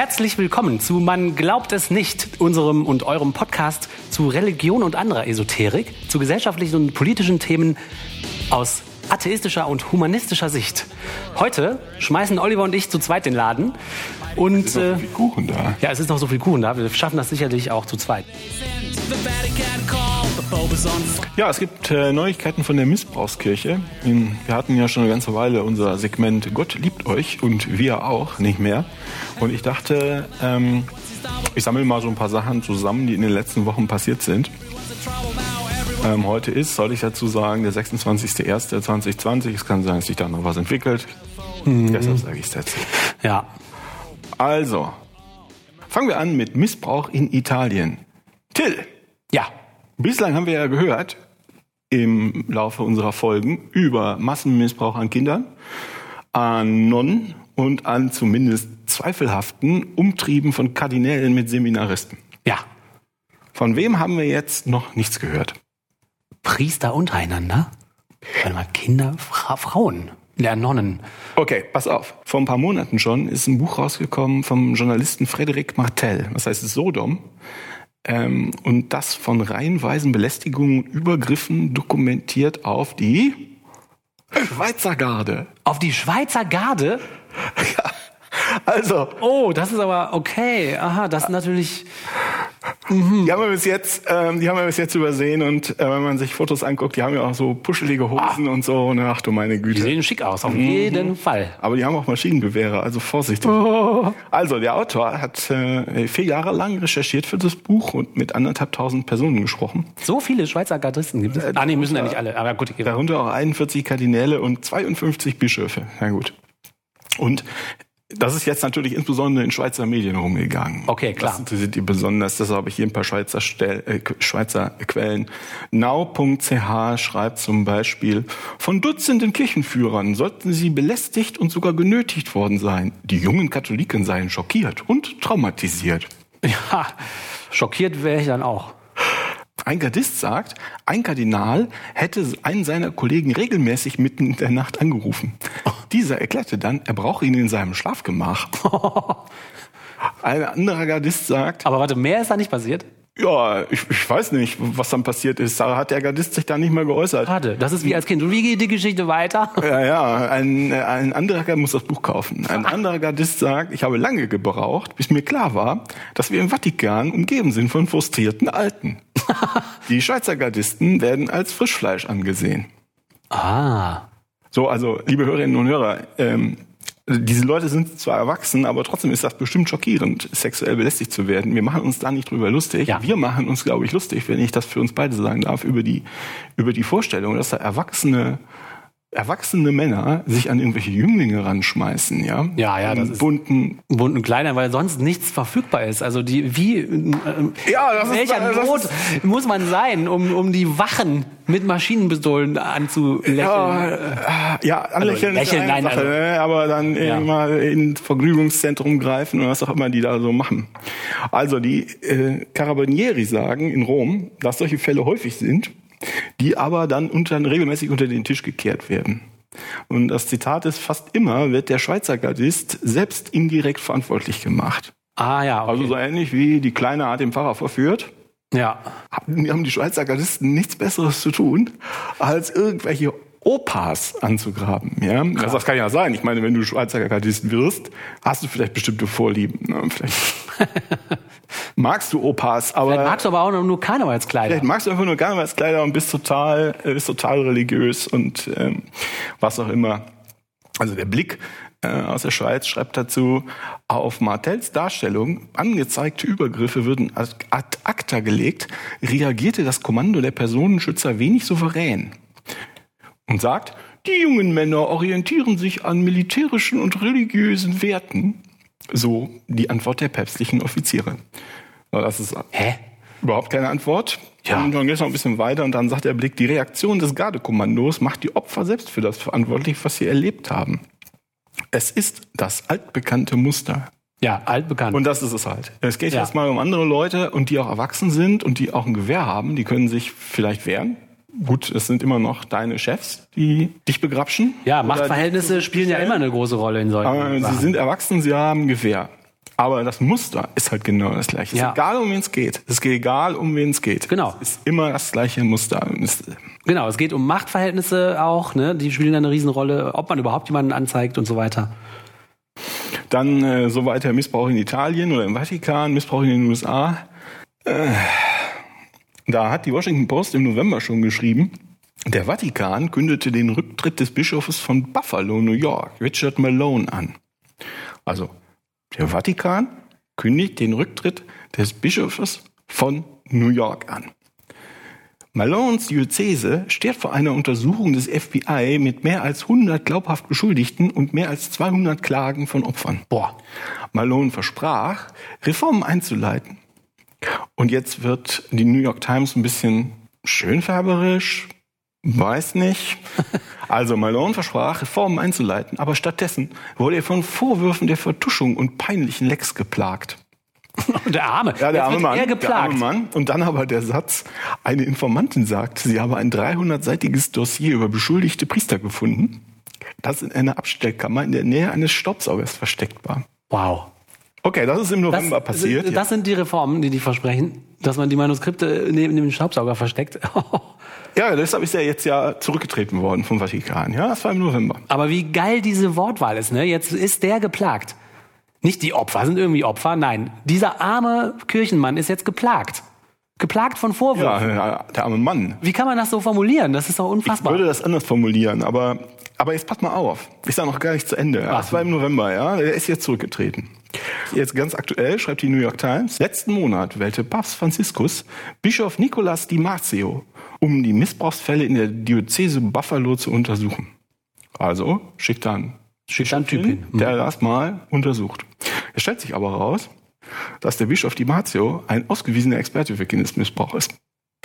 Herzlich willkommen zu Man glaubt es nicht, unserem und eurem Podcast zu Religion und anderer Esoterik, zu gesellschaftlichen und politischen Themen aus atheistischer und humanistischer Sicht. Heute schmeißen Oliver und ich zu zweit den Laden. Und Es ist noch so viel Kuchen da. ja, es ist noch so viel Kuchen da. Wir schaffen das sicherlich auch zu zweit. Ja, es gibt äh, Neuigkeiten von der Missbrauchskirche. In, wir hatten ja schon eine ganze Weile unser Segment Gott liebt euch und wir auch nicht mehr. Und ich dachte, ähm, ich sammle mal so ein paar Sachen zusammen, die in den letzten Wochen passiert sind. Ähm, heute ist, soll ich dazu sagen, der 26.01.2020. Es kann sein, dass sich da noch was entwickelt. Deshalb sage ich es dazu. Ja. Also, fangen wir an mit Missbrauch in Italien. Till, Ja. Bislang haben wir ja gehört im Laufe unserer Folgen über Massenmissbrauch an Kindern, an Nonnen und an zumindest zweifelhaften Umtrieben von Kardinälen mit Seminaristen. Ja. Von wem haben wir jetzt noch nichts gehört? Priester untereinander? Warte mal, Kinder, Fra Frauen, ja, Nonnen. Okay, pass auf. Vor ein paar Monaten schon ist ein Buch rausgekommen vom Journalisten Frédéric Martel. Das heißt Sodom. Ähm, und das von reihenweisen Belästigungen und Übergriffen dokumentiert auf die Schweizer Garde. Auf die Schweizer Garde? Also, Oh, das ist aber okay. Aha, das ist natürlich. Die haben wir bis jetzt, ähm, die haben wir bis jetzt übersehen und äh, wenn man sich Fotos anguckt, die haben ja auch so puschelige Hosen und so. Und ach du meine Die Güte. sehen schick aus, auf jeden Fall. Aber die haben auch Maschinengewehre, also vorsichtig. Also der Autor hat äh, vier Jahre lang recherchiert für das Buch und mit anderthalb tausend Personen gesprochen. So viele Schweizer Gardisten gibt es. Ah, nee, müssen ja nicht alle. Aber gut, Darunter auch 41 Kardinäle und 52 Bischöfe. Na gut. Und das ist jetzt natürlich insbesondere in Schweizer Medien rumgegangen. Okay, klar. Das interessiert die besonders. Deshalb habe ich hier ein paar Schweizer, Stel äh, Schweizer Quellen. Now.ch schreibt zum Beispiel, von Dutzenden Kirchenführern sollten sie belästigt und sogar genötigt worden sein. Die jungen Katholiken seien schockiert und traumatisiert. Ja, schockiert wäre ich dann auch. Ein Gardist sagt, ein Kardinal hätte einen seiner Kollegen regelmäßig mitten in der Nacht angerufen. Dieser erklärte dann, er brauche ihn in seinem Schlafgemach. Ein anderer Gardist sagt, Aber warte, mehr ist da nicht passiert? Ja, ich, ich weiß nicht, was dann passiert ist. Da hat der Gardist sich da nicht mehr geäußert. Schade, das ist wie als Kind. Und wie geht die Geschichte weiter? Ja, ja, ein, ein anderer Gardist muss das Buch kaufen. Ein anderer Gardist sagt, ich habe lange gebraucht, bis mir klar war, dass wir im Vatikan umgeben sind von frustrierten Alten. Die Schweizer Gardisten werden als Frischfleisch angesehen. Ah. So, also, liebe Hörerinnen und Hörer, ähm, diese Leute sind zwar erwachsen, aber trotzdem ist das bestimmt schockierend, sexuell belästigt zu werden. Wir machen uns da nicht drüber lustig. Ja. Wir machen uns, glaube ich, lustig, wenn ich das für uns beide sagen darf, über die, über die Vorstellung, dass da erwachsene, erwachsene Männer sich an irgendwelche Jünglinge ranschmeißen, ja? Ja, ja, das In ist- bunten, bunten Kleidern, weil sonst nichts verfügbar ist. Also die wie äh, Ja, das ist- welcher das Not ist- muss man sein, um, um die Wachen mit Maschinenpistolen anzulächeln? Ja, äh, ja, anlächeln Also lächeln, ist nein, Sache, also- ne? aber dann Ja. immer ins Vergnügungszentrum greifen und was auch immer die da so machen. Also die äh, Carabinieri sagen in Rom, dass solche Fälle häufig sind, die aber dann unter, regelmäßig unter den Tisch gekehrt werden. Und das Zitat ist, fast immer wird der Schweizer Gardist selbst indirekt verantwortlich gemacht. Ah ja, okay. Also so ähnlich wie die Kleine hat den Pfarrer verführt, ja. haben haben die Schweizer Gardisten nichts Besseres zu tun, als irgendwelche Opas anzugraben. Ja? Also das kann ja sein. Ich meine, wenn du Schweizer Gardist wirst, hast du vielleicht bestimmte Vorlieben. Ne? Vielleicht magst du Opas, aber Vielleicht magst du aber auch nur- Karnevalskleider. vielleicht magst du einfach nur Karnevalskleider und bist total, äh, bist total religiös und ähm, was auch immer. Also der Blick äh, aus der Schweiz schreibt dazu, auf Martells Darstellung, angezeigte Übergriffe würden ad acta gelegt, reagierte das Kommando der Personenschützer wenig souverän und sagt, die jungen Männer orientieren sich an militärischen und religiösen Werten. So die Antwort der päpstlichen Offiziere. Das ist Hä? Überhaupt keine Antwort. Ja. Und dann geht es noch ein bisschen weiter und dann sagt der Blick, die Reaktion des Gardekommandos macht die Opfer selbst für das verantwortlich, was sie erlebt haben. Es ist das altbekannte Muster. Ja, altbekannt. Und das ist es halt. Es geht Ja. jetzt mal um andere Leute und die auch erwachsen sind und die auch ein Gewehr haben, die können sich vielleicht wehren. Gut, es sind immer noch deine Chefs, die dich begrapschen. ja, Machtverhältnisse spielen ja immer eine große Rolle in solchen aber sie Sachen. sind erwachsen, sie haben Gewehr. Aber das Muster ist halt genau das gleiche. Ja. Es ist egal, um wen es geht. Es ist egal, um wen es geht. Genau. Es ist immer das gleiche Muster. Genau, es geht um Machtverhältnisse auch, ne? Die spielen eine Riesenrolle, ob man überhaupt jemanden anzeigt und so weiter. Dann äh, so weiter Missbrauch in Italien oder im Vatikan, Missbrauch in den USA. Äh, da hat die Washington Post im November schon geschrieben, der Vatikan kündete den Rücktritt des Bischofs von Buffalo, New York, Richard Malone, an. Also der Vatikan kündigt den Rücktritt des Bischofs von New York an. Malones Diözese steht vor einer Untersuchung des FBI mit mehr als 100 glaubhaft Beschuldigten und mehr als 200 Klagen von Opfern. Boah. Malone versprach, Reformen einzuleiten. Und jetzt wird die New York Times ein bisschen schönfärberisch, weiß nicht. Also Malone versprach, Reformen einzuleiten, aber stattdessen wurde er von Vorwürfen der Vertuschung und peinlichen Lecks geplagt. Der Arme. Ja, der arme Mann. Er Der arme Mann. Und dann aber der Satz, eine Informantin sagt, sie habe ein 300-seitiges Dossier über beschuldigte Priester gefunden, das in einer Abstellkammer in der Nähe eines Staubsaugers versteckt war. Wow. Okay, das ist im Das, November passiert. das sind die Reformen, die die versprechen, dass man die Manuskripte neben dem Staubsauger versteckt. ja, deshalb ist er jetzt ja zurückgetreten worden vom Vatikan. Ja, das war im November. Aber wie geil diese Wortwahl ist, ne? Jetzt ist der geplagt. Nicht die Opfer sind irgendwie Opfer, nein. Dieser arme Kirchenmann ist jetzt geplagt. Geplagt von Vorwürfen. Ja, der arme Mann. Wie kann man das so formulieren? Das ist doch Ich unfassbar. würde das anders formulieren, aber, aber jetzt pass mal auf. Ich sage noch gar nicht zu Ende. Ja, das war im November, ja. Er ist jetzt zurückgetreten. Jetzt ganz aktuell schreibt die New York Times, letzten Monat wählte Papst Franziskus Bischof Nicolas Di Marzio, um die Missbrauchsfälle in der Diözese Buffalo zu untersuchen. Also schickt dann Schickt da einen Typ hin. der das mal untersucht. Es stellt sich aber heraus, dass der Bischof Di Marzio ein ausgewiesener Experte für Kindesmissbrauch ist.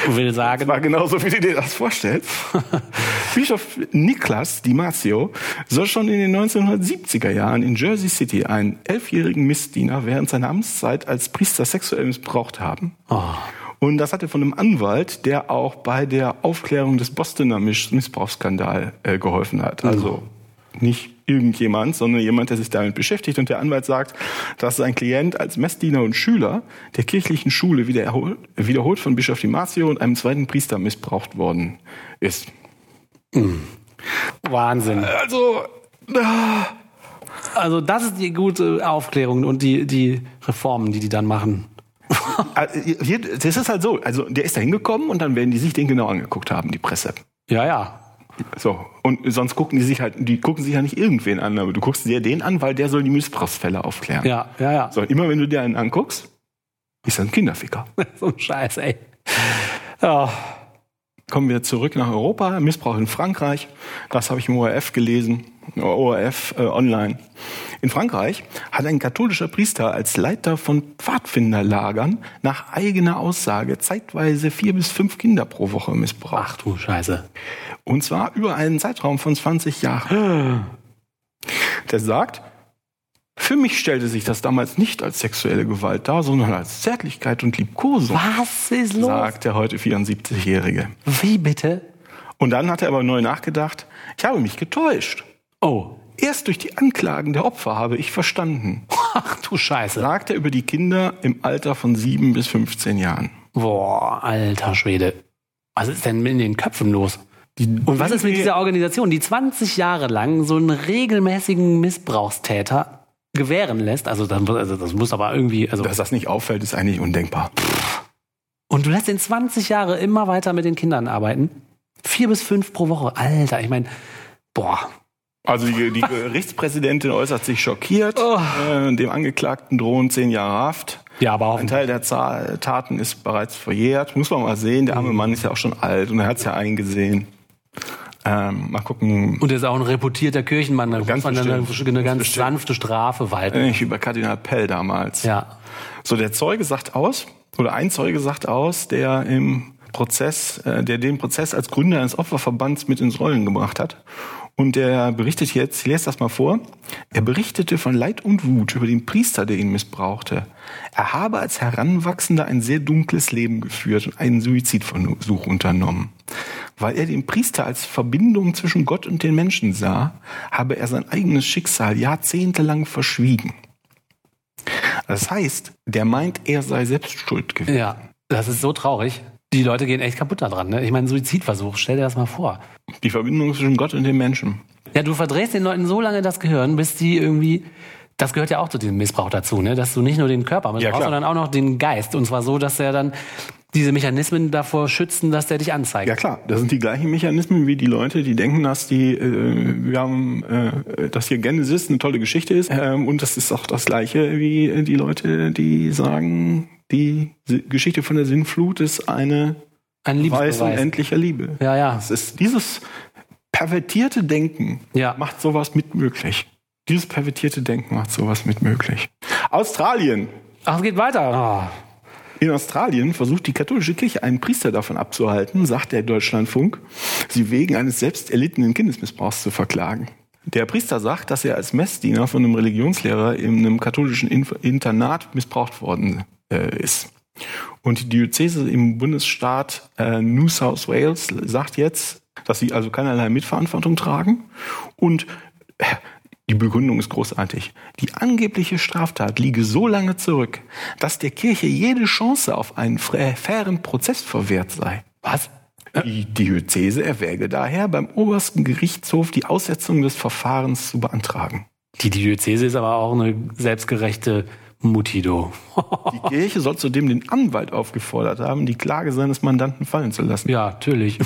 will sagen, War genauso, wie du dir das vorstellst. Bischof Niklas Di Marzio soll schon in den 1970er Jahren in Jersey City einen elfjährigen Missdiener während seiner Amtszeit als Priester sexuell missbraucht haben. oh, Und das hatte von einem Anwalt, der auch bei der Aufklärung des Bostoner Miss- Missbrauchsskandal äh, geholfen hat. Also nicht irgendjemand, sondern jemand, der sich damit beschäftigt. Und der Anwalt sagt, dass sein Klient als Messdiener und Schüler der kirchlichen Schule wieder erhol- wiederholt von Bischof Di Marzio und einem zweiten Priester missbraucht worden ist. Wahnsinn. Also, ah, Also das ist die gute Aufklärung und die, die Reformen, die die dann machen. äh, hier, das ist halt so. Also, der ist da hingekommen und dann werden die sich den genau angeguckt haben, die Presse. Ja, ja. So, und sonst gucken die sich halt, die gucken sich ja nicht irgendwen an, aber du guckst dir den an, weil der soll die Missbrauchsfälle aufklären. Ja, ja, ja. So, und immer wenn du dir einen anguckst, ist das ein Kinderficker. So ein Scheiß, ey. Ja. Kommen wir zurück nach Europa, Missbrauch in Frankreich. Das habe ich im ORF gelesen, ORF äh, online. In Frankreich hat ein katholischer Priester als Leiter von Pfadfinderlagern nach eigener Aussage zeitweise vier bis fünf Kinder pro Woche missbraucht. Ach du Scheiße. Und zwar über einen Zeitraum von 20 Jahren. Der sagt, für mich stellte sich das damals nicht als sexuelle Gewalt dar, sondern als Zärtlichkeit und Liebkosung, Was ist los? sagt der heute 74-Jährige. Wie bitte? Und dann hat er aber neu nachgedacht, ich habe mich getäuscht. Oh. Erst durch die Anklagen der Opfer habe ich verstanden, Ach du Scheiße. sagt er über die Kinder im Alter von 7 bis 15 Jahren. Boah, alter Schwede. Was ist denn in den Köpfen los? Und was ist mit dieser Organisation, die 20 Jahre lang so einen regelmäßigen Missbrauchstäter gewähren lässt? Also das, also das muss aber irgendwie, also Dass das nicht auffällt, ist eigentlich undenkbar. und du lässt in 20 Jahre immer weiter mit den Kindern arbeiten? Vier bis fünf pro Woche. Alter, ich meine, boah. Also die, die Gerichtspräsidentin äußert sich schockiert. Oh. Äh, dem Angeklagten drohen zehn Jahre Haft. Ja, aber auch Ein Teil der Taten ist bereits verjährt. Muss man mal sehen. Der arme Mann ist ja auch schon alt und er hat es ja eingesehen. Ähm, mal gucken, Und er ist auch ein reputierter Kirchenmann. Da Ganz muss man dann eine, bestimmt. eine ganz bestimmt. sanfte Strafe walten. äh, über Kardinal Pell damals. Ja. So, der Zeuge sagt aus, oder ein Zeuge sagt aus, der im Prozess, äh, der den Prozess als Gründer eines Opferverbands mit ins Rollen gebracht hat. Und der berichtet jetzt, ich lese das mal vor, er berichtete von Leid und Wut über den Priester, der ihn missbrauchte. Er habe als Heranwachsender ein sehr dunkles Leben geführt und einen Suizidversuch unternommen. Weil er den Priester als Verbindung zwischen Gott und den Menschen sah, habe er sein eigenes Schicksal jahrzehntelang verschwiegen. Das heißt, der meint, er sei selbst schuld gewesen. Ja, das ist so traurig. Die Leute gehen echt kaputt daran. Ne? Ich meine, Suizidversuch, stell dir das mal vor. Die Verbindung zwischen Gott und dem Menschen. Ja, du verdrehst den Leuten so lange das Gehirn, bis die irgendwie. Das gehört ja auch zu diesem Missbrauch dazu, ne? dass du nicht nur den Körper missbrauchst, klar. sondern auch noch den Geist. Und zwar so, dass er dann diese Mechanismen davor schützen, dass der dich anzeigt. Ja klar, das sind die gleichen Mechanismen wie die Leute, die denken, dass die, äh, wir haben, äh, dass hier Genesis eine tolle Geschichte ist. Ähm, und das ist auch das gleiche wie äh, die Leute, die sagen, die Geschichte von der Sinnflut ist eine Ein Liebesbeweis. unendlicher Liebe. Ja, ja. Es ist dieses pervertierte Denken Ja. macht sowas mit möglich. Dieses pervertierte Denken macht sowas mit möglich. Australien. Ach, es geht weiter. In Australien versucht die katholische Kirche einen Priester davon abzuhalten, sagt der Deutschlandfunk, sie wegen eines selbst erlittenen Kindesmissbrauchs zu verklagen. Der Priester sagt, dass er als Messdiener von einem Religionslehrer in einem katholischen Internat missbraucht worden äh, ist. Und die Diözese im Bundesstaat äh, New South Wales sagt jetzt, dass sie also keinerlei Mitverantwortung tragen und äh, die Begründung ist großartig. Die angebliche Straftat liege so lange zurück, dass der Kirche jede Chance auf einen fairen Prozess verwehrt sei. Was? Die Diözese erwäge daher, beim obersten Gerichtshof die Aussetzung des Verfahrens zu beantragen. Die Diözese ist aber auch eine selbstgerechte Mutido. Die Kirche soll zudem den Anwalt aufgefordert haben, die Klage seines Mandanten fallen zu lassen. ja, natürlich.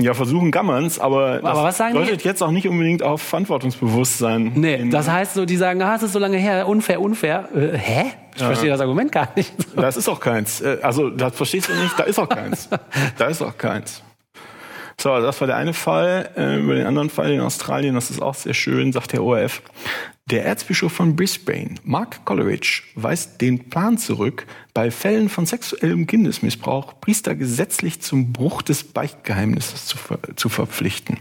Ja, versuchen kann man's, aber, Aber das was sagen die? deutet jetzt auch nicht unbedingt auf Verantwortungsbewusstsein. Nee, das heißt so, die sagen, ah, es ist so lange her, unfair, unfair. Äh, hä? Ich verstehe das Argument gar nicht. Das ist auch keins. Äh, Also, das verstehst du nicht, da ist auch keins. Da ist auch keins. So, das war der eine Fall. Äh, Über den anderen Fall in Australien, das ist auch sehr schön, sagt der ORF. Der Erzbischof von Brisbane, Mark Coleridge, weist den Plan zurück, bei Fällen von sexuellem Kindesmissbrauch Priester gesetzlich zum Bruch des Beichtgeheimnisses zu, ver zu verpflichten.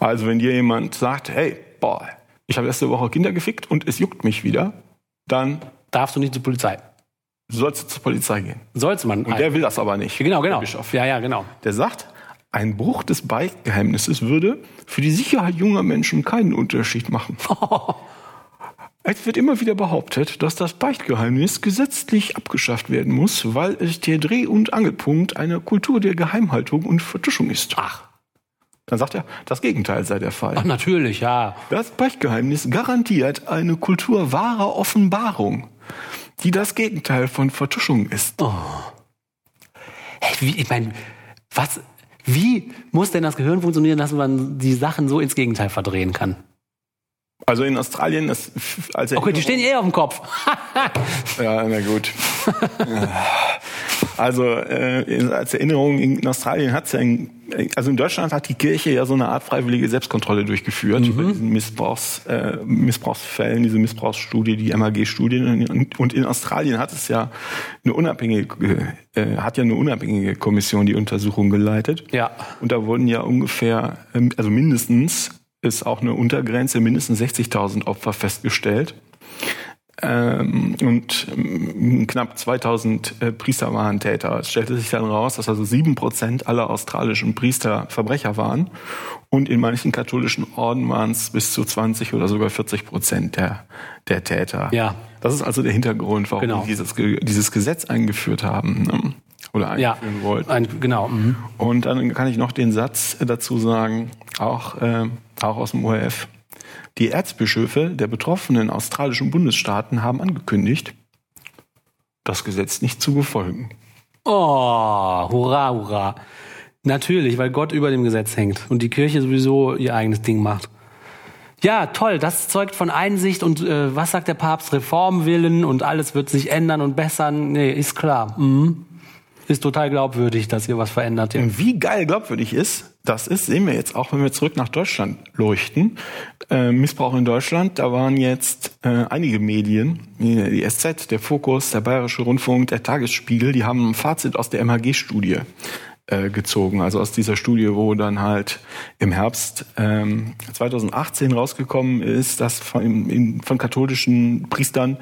Also wenn dir jemand sagt, hey, boah, ich habe letzte Woche Kinder gefickt und es juckt mich wieder, dann Darfst du nicht zur Polizei. sollst du zur Polizei gehen. Soll's man. Und der will das aber nicht. genau, genau. Der Bischof. Ja, ja, genau. Der sagt, ein Bruch des Beichtgeheimnisses würde für die Sicherheit junger Menschen keinen Unterschied machen. Es wird immer wieder behauptet, dass das Beichtgeheimnis gesetzlich abgeschafft werden muss, weil es der Dreh- und Angelpunkt einer Kultur der Geheimhaltung und Vertuschung ist. Ach, Dann sagt er, das Gegenteil sei der Fall. ach natürlich, ja. Das Beichtgeheimnis garantiert eine Kultur wahrer Offenbarung, die das Gegenteil von Vertuschung ist. Hey, wie, ich meine, was, wie muss denn das Gehirn funktionieren, dass man die Sachen so ins Gegenteil verdrehen kann? Also in Australien, das, als Okay, die stehen eh auf dem Kopf. Ja, na gut. Also äh, als Erinnerung, in Australien hat es ja, ein, also in Deutschland hat die Kirche ja so eine Art freiwillige Selbstkontrolle durchgeführt bei diesen Missbrauchs, äh, Missbrauchsfällen, diese Missbrauchsstudie, die MAG-Studie. Und, und in Australien hat es ja eine unabhängige, äh, hat ja eine unabhängige Kommission die Untersuchung geleitet. Ja. Und da wurden ja ungefähr, ähm, also mindestens ist auch eine Untergrenze, mindestens 60.000 Opfer festgestellt. Ähm, und ähm, knapp 2000 äh, Priester waren Täter. Es stellte sich dann raus, dass also sieben Prozent aller australischen Priester Verbrecher waren. Und in manchen katholischen Orden waren es bis zu 20 oder sogar 40 Prozent der, der Täter. Ja. Das ist also der Hintergrund, warum Genau. wir dieses, dieses Gesetz eingeführt haben. Ne? Oder Ja, einführen wollten. ein, genau. Mhm. Und dann kann ich noch den Satz dazu sagen, auch, äh, auch aus dem ORF. Die Erzbischöfe der betroffenen australischen Bundesstaaten haben angekündigt, das Gesetz nicht zu befolgen. Oh, hurra, hurra. Natürlich, weil Gott über dem Gesetz hängt und die Kirche sowieso ihr eigenes Ding macht. Ja, toll, das zeugt von Einsicht und äh, was sagt der Papst? Reformwillen und alles wird sich ändern und bessern. Nee, ist klar. Mhm. Ist total glaubwürdig, dass ihr was verändert. Und wie geil glaubwürdig ist, das ist, sehen wir jetzt auch, wenn wir zurück nach Deutschland leuchten. Äh, Missbrauch in Deutschland, da waren jetzt äh, einige Medien, die SZ, der Fokus, der Bayerische Rundfunk, der Tagesspiegel, die haben ein Fazit aus der MHG-Studie äh, gezogen. Also aus dieser Studie, wo dann halt im Herbst ähm, 2018 rausgekommen ist, dass von, in, von katholischen Priestern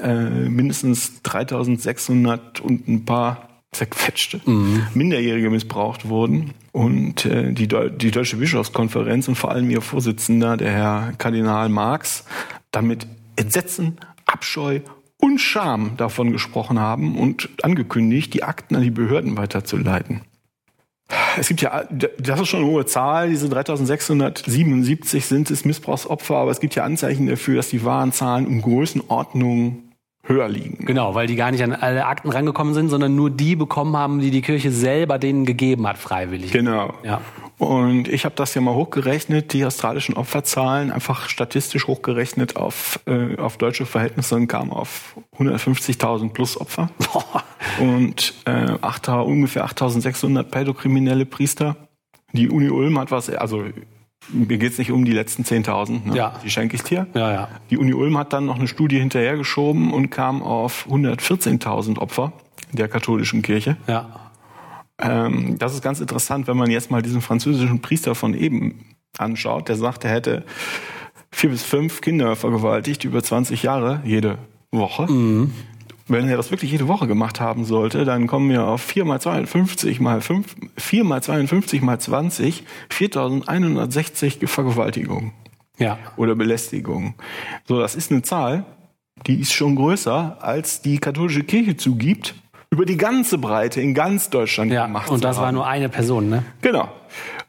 äh, mindestens 3600 und ein paar zerquetschte Minderjährige missbraucht wurden. Und äh, die, Deu die Deutsche Bischofskonferenz und vor allem ihr Vorsitzender, der Herr Kardinal Marx, damit Entsetzen, Abscheu und Scham davon gesprochen haben und angekündigt, die Akten an die Behörden weiterzuleiten. Es gibt ja, das ist schon eine hohe Zahl, diese 3677 sind es Missbrauchsopfer, aber es gibt ja Anzeichen dafür, dass die wahren Zahlen um Größenordnung höher liegen. Genau, weil die gar nicht an alle Akten rangekommen sind, sondern nur die bekommen haben, die die Kirche selber denen gegeben hat, freiwillig. Genau. Ja. Und ich habe das ja mal hochgerechnet, die australischen Opferzahlen, einfach statistisch hochgerechnet auf, äh, auf deutsche Verhältnisse und kam auf 150.000 plus Opfer. und äh, 8, ungefähr 8.600 pädokriminelle Priester. Die Uni Ulm hat was, also mir geht's nicht um die letzten 10.000, ne? Ja. die schenke ich dir. Ja, ja. Die Uni Ulm hat dann noch eine Studie hinterhergeschoben und kam auf 114.000 Opfer der katholischen Kirche. Ja. Ähm, das ist ganz interessant, wenn man jetzt mal diesen französischen Priester von eben anschaut, der sagt, er hätte vier bis fünf Kinder vergewaltigt über 20 Jahre jede Woche. Wenn er das wirklich jede Woche gemacht haben sollte, dann kommen wir auf 4 mal 52 mal 5, 4 mal 52 mal 20, 4160 Vergewaltigungen Ja. oder Belästigungen. So, das ist eine Zahl, die ist schon größer, als die katholische Kirche zugibt, über die ganze Breite in ganz Deutschland Ja. gemacht Und das war nur eine Person, ne? Genau.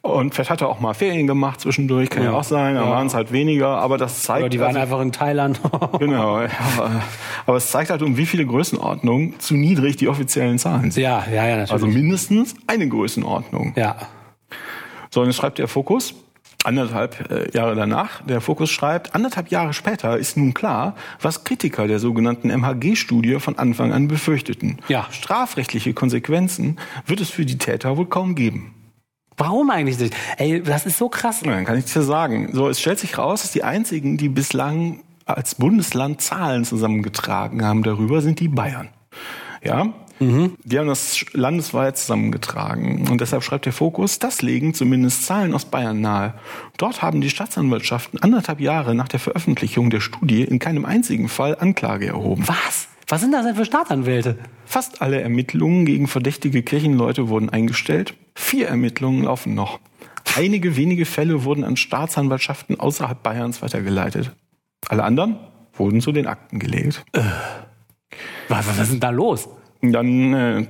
Und vielleicht hat er auch mal Ferien gemacht zwischendurch, kann ja, Ja. auch sein, da Ja. waren es halt weniger, aber das zeigt. Oder die waren also, einfach in Thailand. Genau, ja, aber es zeigt halt, um wie viele Größenordnungen zu niedrig die offiziellen Zahlen sind. ja, ja, ja, natürlich. Also mindestens eine Größenordnung. ja. So, und jetzt schreibt der Fokus, anderthalb äh, Jahre danach, der Fokus schreibt, anderthalb Jahre später ist nun klar, was Kritiker der sogenannten MHG-Studie von Anfang an befürchteten. Ja. Strafrechtliche Konsequenzen wird es für die Täter wohl kaum geben. Warum eigentlich nicht? Ey, das ist so krass. Dann kann ich dir sagen. So, es stellt sich raus, dass die einzigen, die bislang als Bundesland Zahlen zusammengetragen haben darüber, sind die Bayern. Ja? Die haben das landesweit zusammengetragen. Und deshalb schreibt der Fokus, das legen zumindest Zahlen aus Bayern nahe. Dort haben die Staatsanwaltschaften anderthalb Jahre nach der Veröffentlichung der Studie in keinem einzigen Fall Anklage erhoben. Was? Was sind das denn für Staatsanwälte? Fast alle Ermittlungen gegen verdächtige Kirchenleute wurden eingestellt. Vier Ermittlungen laufen noch. Einige wenige Fälle wurden an Staatsanwaltschaften außerhalb Bayerns weitergeleitet. Alle anderen wurden zu den Akten gelegt. Was, was ist denn da los? Dann äh,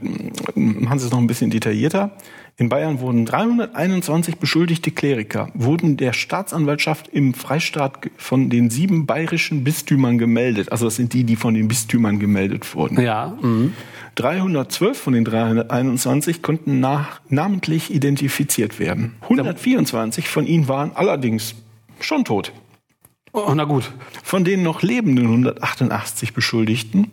machen sie es noch ein bisschen detaillierter. In Bayern wurden 321 beschuldigte Kleriker, wurden der Staatsanwaltschaft im Freistaat von den sieben bayerischen Bistümern gemeldet. Also das sind die, die von den Bistümern gemeldet wurden. Ja. Mhm. 312 von den 321 konnten nach, namentlich identifiziert werden. 124 von ihnen waren allerdings schon tot. Oh, na gut. Von den noch lebenden 188 Beschuldigten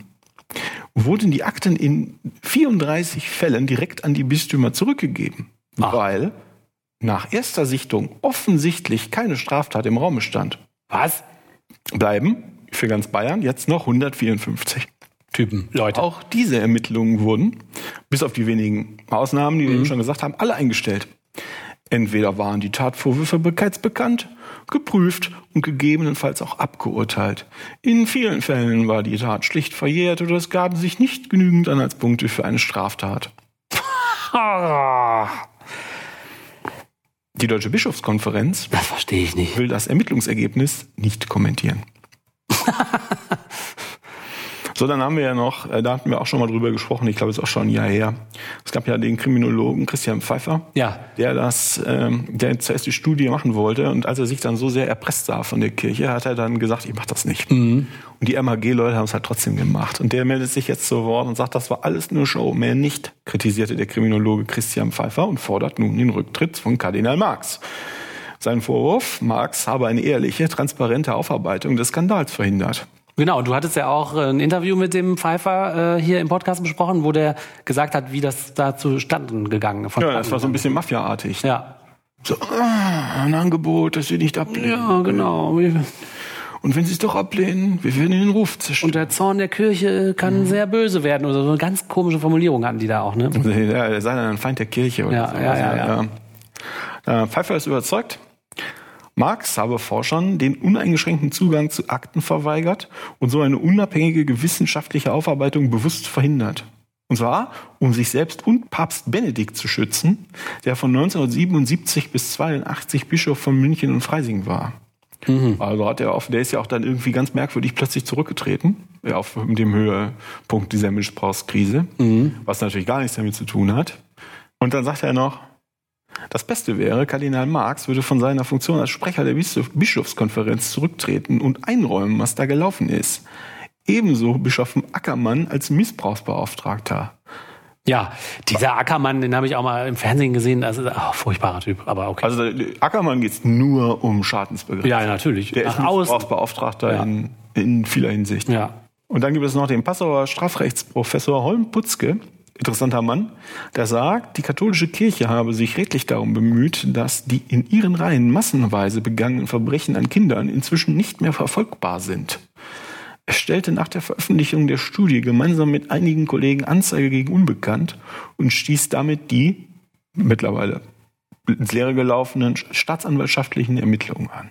wurden die Akten in 34 Fällen direkt an die Bistümer zurückgegeben, Ach. weil nach erster Sichtung offensichtlich keine Straftat im Raume stand. Was? Bleiben für ganz Bayern jetzt noch 154. Typen, Leute. Auch diese Ermittlungen wurden, bis auf die wenigen Ausnahmen, die wir eben schon gesagt haben, alle eingestellt. Entweder waren die Tatvorwürfe bereits bekannt, geprüft und gegebenenfalls auch abgeurteilt. In vielen Fällen war die Tat schlicht verjährt oder es gaben sich nicht genügend Anhaltspunkte für eine Straftat. Die Deutsche Bischofskonferenz das verstehe ich nicht. will das Ermittlungsergebnis nicht kommentieren. so, dann haben wir ja noch, äh, da hatten wir auch schon mal drüber gesprochen, ich glaube, es ist auch schon ein Jahr her. Es gab ja den Kriminologen Christian Pfeiffer, Ja. der das, ähm, der zuerst die Studie machen wollte und als er sich dann so sehr erpresst sah von der Kirche, hat er dann gesagt, ich mach das nicht. Und die MHG-Leute haben es halt trotzdem gemacht. Und der meldet sich jetzt zu Wort und sagt, das war alles nur Show, mehr nicht, kritisierte der Kriminologe Christian Pfeiffer und fordert nun den Rücktritt von Kardinal Marx. Sein Vorwurf, Marx habe eine ehrliche, transparente Aufarbeitung des Skandals verhindert. Genau, du hattest ja auch äh, ein Interview mit dem Pfeiffer äh, hier im Podcast besprochen, wo der gesagt hat, wie das da zustande gegangen ist. Ja, das war so ein bisschen Mafia-artig. Ja. So, ah, ein Angebot, das Sie nicht ablehnen. Ja, genau. Und wenn Sie es doch ablehnen, wir werden Ihnen den Ruf zerstören. Und der Zorn der Kirche kann sehr böse werden oder so. Eine ganz komische Formulierung hatten die da auch, ne? Ja, er sei dann ein Feind der Kirche oder Ja, so. ja, ja, ja. Äh, Pfeiffer ist überzeugt, Marx habe Forschern den uneingeschränkten Zugang zu Akten verweigert und so eine unabhängige wissenschaftliche Aufarbeitung bewusst verhindert. Und zwar, um sich selbst und Papst Benedikt zu schützen, der von 1977 bis 82 Bischof von München und Freising war. Mhm. Also hat er auf, der ist ja auch dann irgendwie ganz merkwürdig plötzlich zurückgetreten, ja, auf dem Höhepunkt dieser Missbrauchskrise, mhm. was natürlich gar nichts damit zu tun hat. Und dann sagt er noch, das Beste wäre, Kardinal Marx würde von seiner Funktion als Sprecher der Bischofskonferenz zurücktreten und einräumen, was da gelaufen ist. Ebenso Bischof Ackermann als Missbrauchsbeauftragter. Ja, dieser Ackermann, den habe ich auch mal im Fernsehen gesehen. Also, oh, furchtbarer Typ, aber okay. Also Ackermann geht es nur um Schadensbegriff. Ja, natürlich. Der ist Missbrauchsbeauftragter ja. in, in vieler Hinsicht. Ja. Und dann gibt es noch den Passauer Strafrechtsprofessor Holm Putzke, interessanter Mann, der sagt, die katholische Kirche habe sich redlich darum bemüht, dass die in ihren Reihen massenweise begangenen Verbrechen an Kindern inzwischen nicht mehr verfolgbar sind. Er stellte nach der Veröffentlichung der Studie gemeinsam mit einigen Kollegen Anzeige gegen Unbekannt und stieß damit die mittlerweile ins Leere gelaufenen staatsanwaltschaftlichen Ermittlungen an.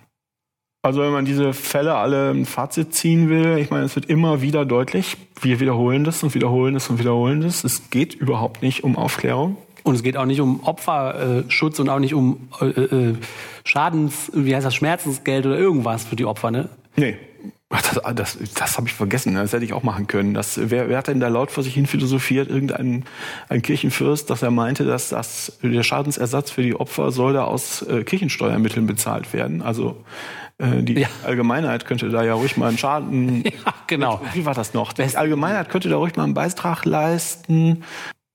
Also wenn man diese Fälle alle ein Fazit ziehen will, ich meine, es wird immer wieder deutlich, wir wiederholen das und wiederholen das und wiederholen das. Es geht überhaupt nicht um Aufklärung. Und es geht auch nicht um Opferschutz und auch nicht um äh, äh, Schadens, wie heißt das, Schmerzensgeld oder irgendwas für die Opfer, ne? Nee, das, das, das habe ich vergessen. Das hätte ich auch machen können. Das, wer, wer hat denn da laut vor sich hin philosophiert? Irgendein ein Kirchenfürst, dass er meinte, dass das, der Schadensersatz für die Opfer soll da aus äh, Kirchensteuermitteln bezahlt werden. Also äh, die ja. Allgemeinheit könnte da ja ruhig mal einen Schaden. Ja, genau. Wie war das noch? Die Allgemeinheit könnte da ruhig mal einen Beitrag leisten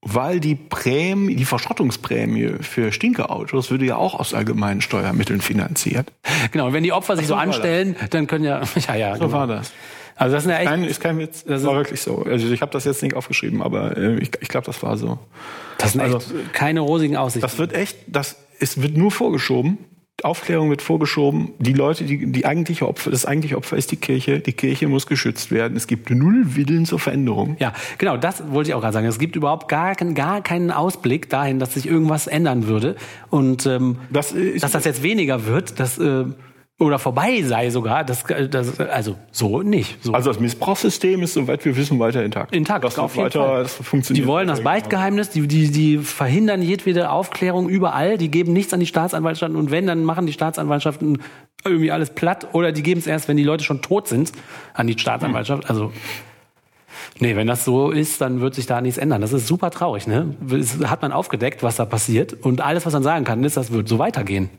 weil die Prämie, die Verschrottungsprämie für Stinkerautos würde ja auch aus allgemeinen Steuermitteln finanziert. Genau, und wenn die Opfer sich so, so anstellen, dann können ja, ja, ja. So genau. war das. Also das ist, echt, kein, ist kein Witz. Das war wirklich so. Also ich habe das jetzt nicht aufgeschrieben, aber äh, ich, ich glaube, das war so. Das sind also, keine rosigen Aussichten. Das wird echt, das es wird nur vorgeschoben Aufklärung wird vorgeschoben. Die Leute, die, die eigentliche Opfer, das eigentliche Opfer ist die Kirche. Die Kirche muss geschützt werden. Es gibt null Willen zur Veränderung. Ja, genau, das wollte ich auch gerade sagen. Es gibt überhaupt gar, gar keinen Ausblick dahin, dass sich irgendwas ändern würde. Und ähm, das ist, dass das jetzt weniger wird, das äh, oder vorbei sei sogar, das, das also so nicht. So. Also das Missbrauchssystem ist, soweit wir wissen, weiter intakt. Intakt, das auf weiter, das funktioniert. Die wollen das Beichtgeheimnis, die, die, die verhindern jedwede Aufklärung überall, die geben nichts an die Staatsanwaltschaften und wenn, dann machen die Staatsanwaltschaften irgendwie alles platt oder die geben es erst, wenn die Leute schon tot sind, an die Staatsanwaltschaft. Also Nee, wenn das so ist, dann wird sich da nichts ändern. Das ist super traurig, ne? Das hat man aufgedeckt, was da passiert. Und alles, was man sagen kann, ist, das wird so weitergehen.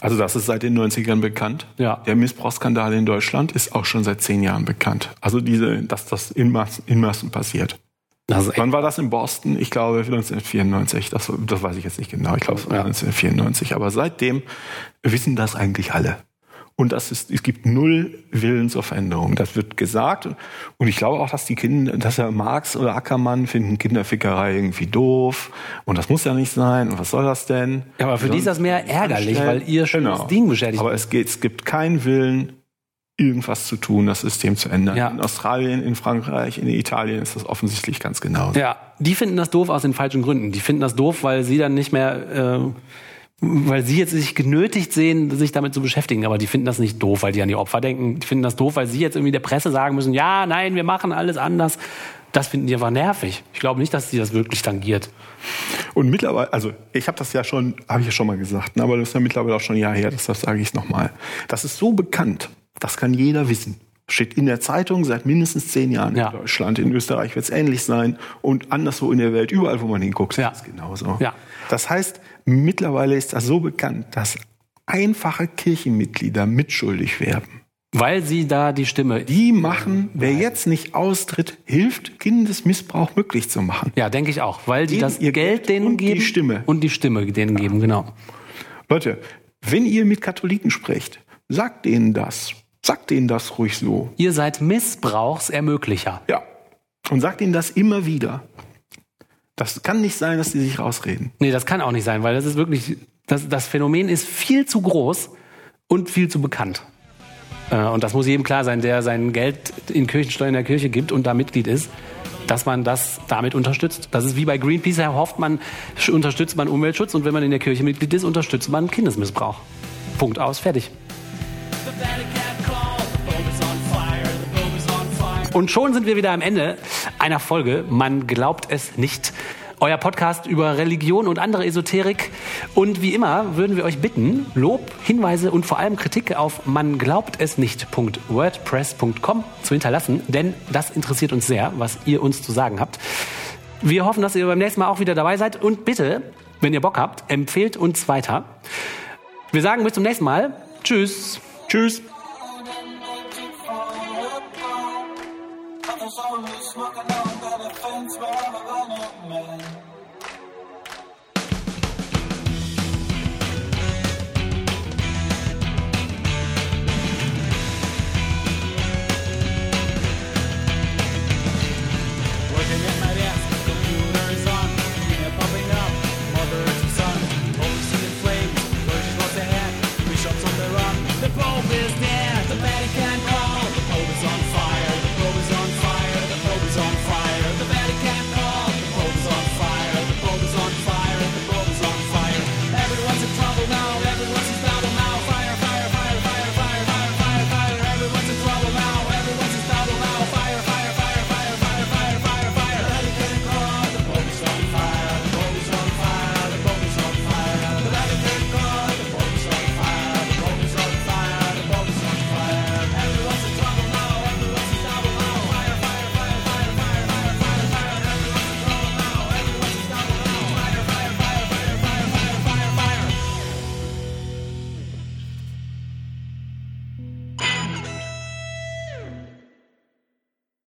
Also das ist seit den 90ern bekannt. Ja. Der Missbrauchsskandal in Deutschland ist auch schon seit zehn Jahren bekannt. Also diese, dass das in Massen, in Massen passiert. Wann war das in Boston? Ich glaube 1994. Das, das weiß ich jetzt nicht genau. Ich glaube ja. 1994. Aber seitdem wissen das eigentlich alle. Und das ist, es gibt null Willen zur Veränderung. Das wird gesagt. Und ich glaube auch, dass die Kinder, dass ja Marx oder Ackermann finden Kinderfickerei irgendwie doof. Und das muss ja nicht sein. Und was soll das denn? Ja, aber für die ist das mehr ärgerlich, weil ihr schon genau. das Ding beschädigt. Aber es geht, es gibt keinen Willen, irgendwas zu tun, das System zu ändern. Ja. In Australien, in Frankreich, in Italien ist das offensichtlich ganz genau. Ja, die finden das doof aus den falschen Gründen. Die finden das doof, weil sie dann nicht mehr, äh, weil sie jetzt sich genötigt sehen, sich damit zu beschäftigen. Aber die finden das nicht doof, weil die an die Opfer denken. Die finden das doof, weil sie jetzt irgendwie der Presse sagen müssen, ja, nein, wir machen alles anders. Das finden die einfach nervig. Ich glaube nicht, dass die das wirklich tangiert. Und mittlerweile, also ich habe das ja schon, habe ich ja schon mal gesagt, ne, aber das ist ja mittlerweile auch schon ein Jahr her, das sage ich nochmal. Das ist so bekannt, das kann jeder wissen. Steht in der Zeitung seit mindestens zehn Jahren ja. in Deutschland. In Österreich wird es ähnlich sein und anderswo in der Welt, überall, wo man hinguckt, ja. ist es genauso. Ja. Das heißt, mittlerweile ist das so bekannt, dass einfache Kirchenmitglieder mitschuldig werden. Weil sie da die Stimme. Die machen, wer jetzt nicht austritt, hilft, Kindesmissbrauch möglich zu machen. Ja, denke ich auch. Weil die das ihr Geld denen und geben. Die Stimme. Und die Stimme denen ja. geben, genau. Leute, wenn ihr mit Katholiken sprecht, sagt denen das. Sagt denen das ruhig so. Ihr seid Missbrauchsermöglicher. Ja. Und sagt ihnen das immer wieder. Das kann nicht sein, dass die sich rausreden. Nee, das kann auch nicht sein, weil das ist wirklich, das, das Phänomen ist viel zu groß und viel zu bekannt. Äh, und das muss jedem klar sein, der sein Geld in Kirchensteuer in der Kirche gibt und da Mitglied ist, dass man das damit unterstützt. Das ist wie bei Greenpeace, da hofft man, unterstützt man Umweltschutz und wenn man in der Kirche Mitglied ist, unterstützt man Kindesmissbrauch. Punkt aus, fertig. Und schon sind wir wieder am Ende einer Folge. Man glaubt es nicht. euer Podcast über Religion und andere Esoterik. Und wie immer würden wir euch bitten, Lob, Hinweise und vor allem Kritik auf man glaubt es nicht.wordpress.com zu hinterlassen, denn das interessiert uns sehr, was ihr uns zu sagen habt. Wir hoffen, dass ihr beim nächsten Mal auch wieder dabei seid und bitte, wenn ihr Bock habt, empfehlt uns weiter. Wir sagen bis zum nächsten Mal. Tschüss. Tschüss. smoke a smoking.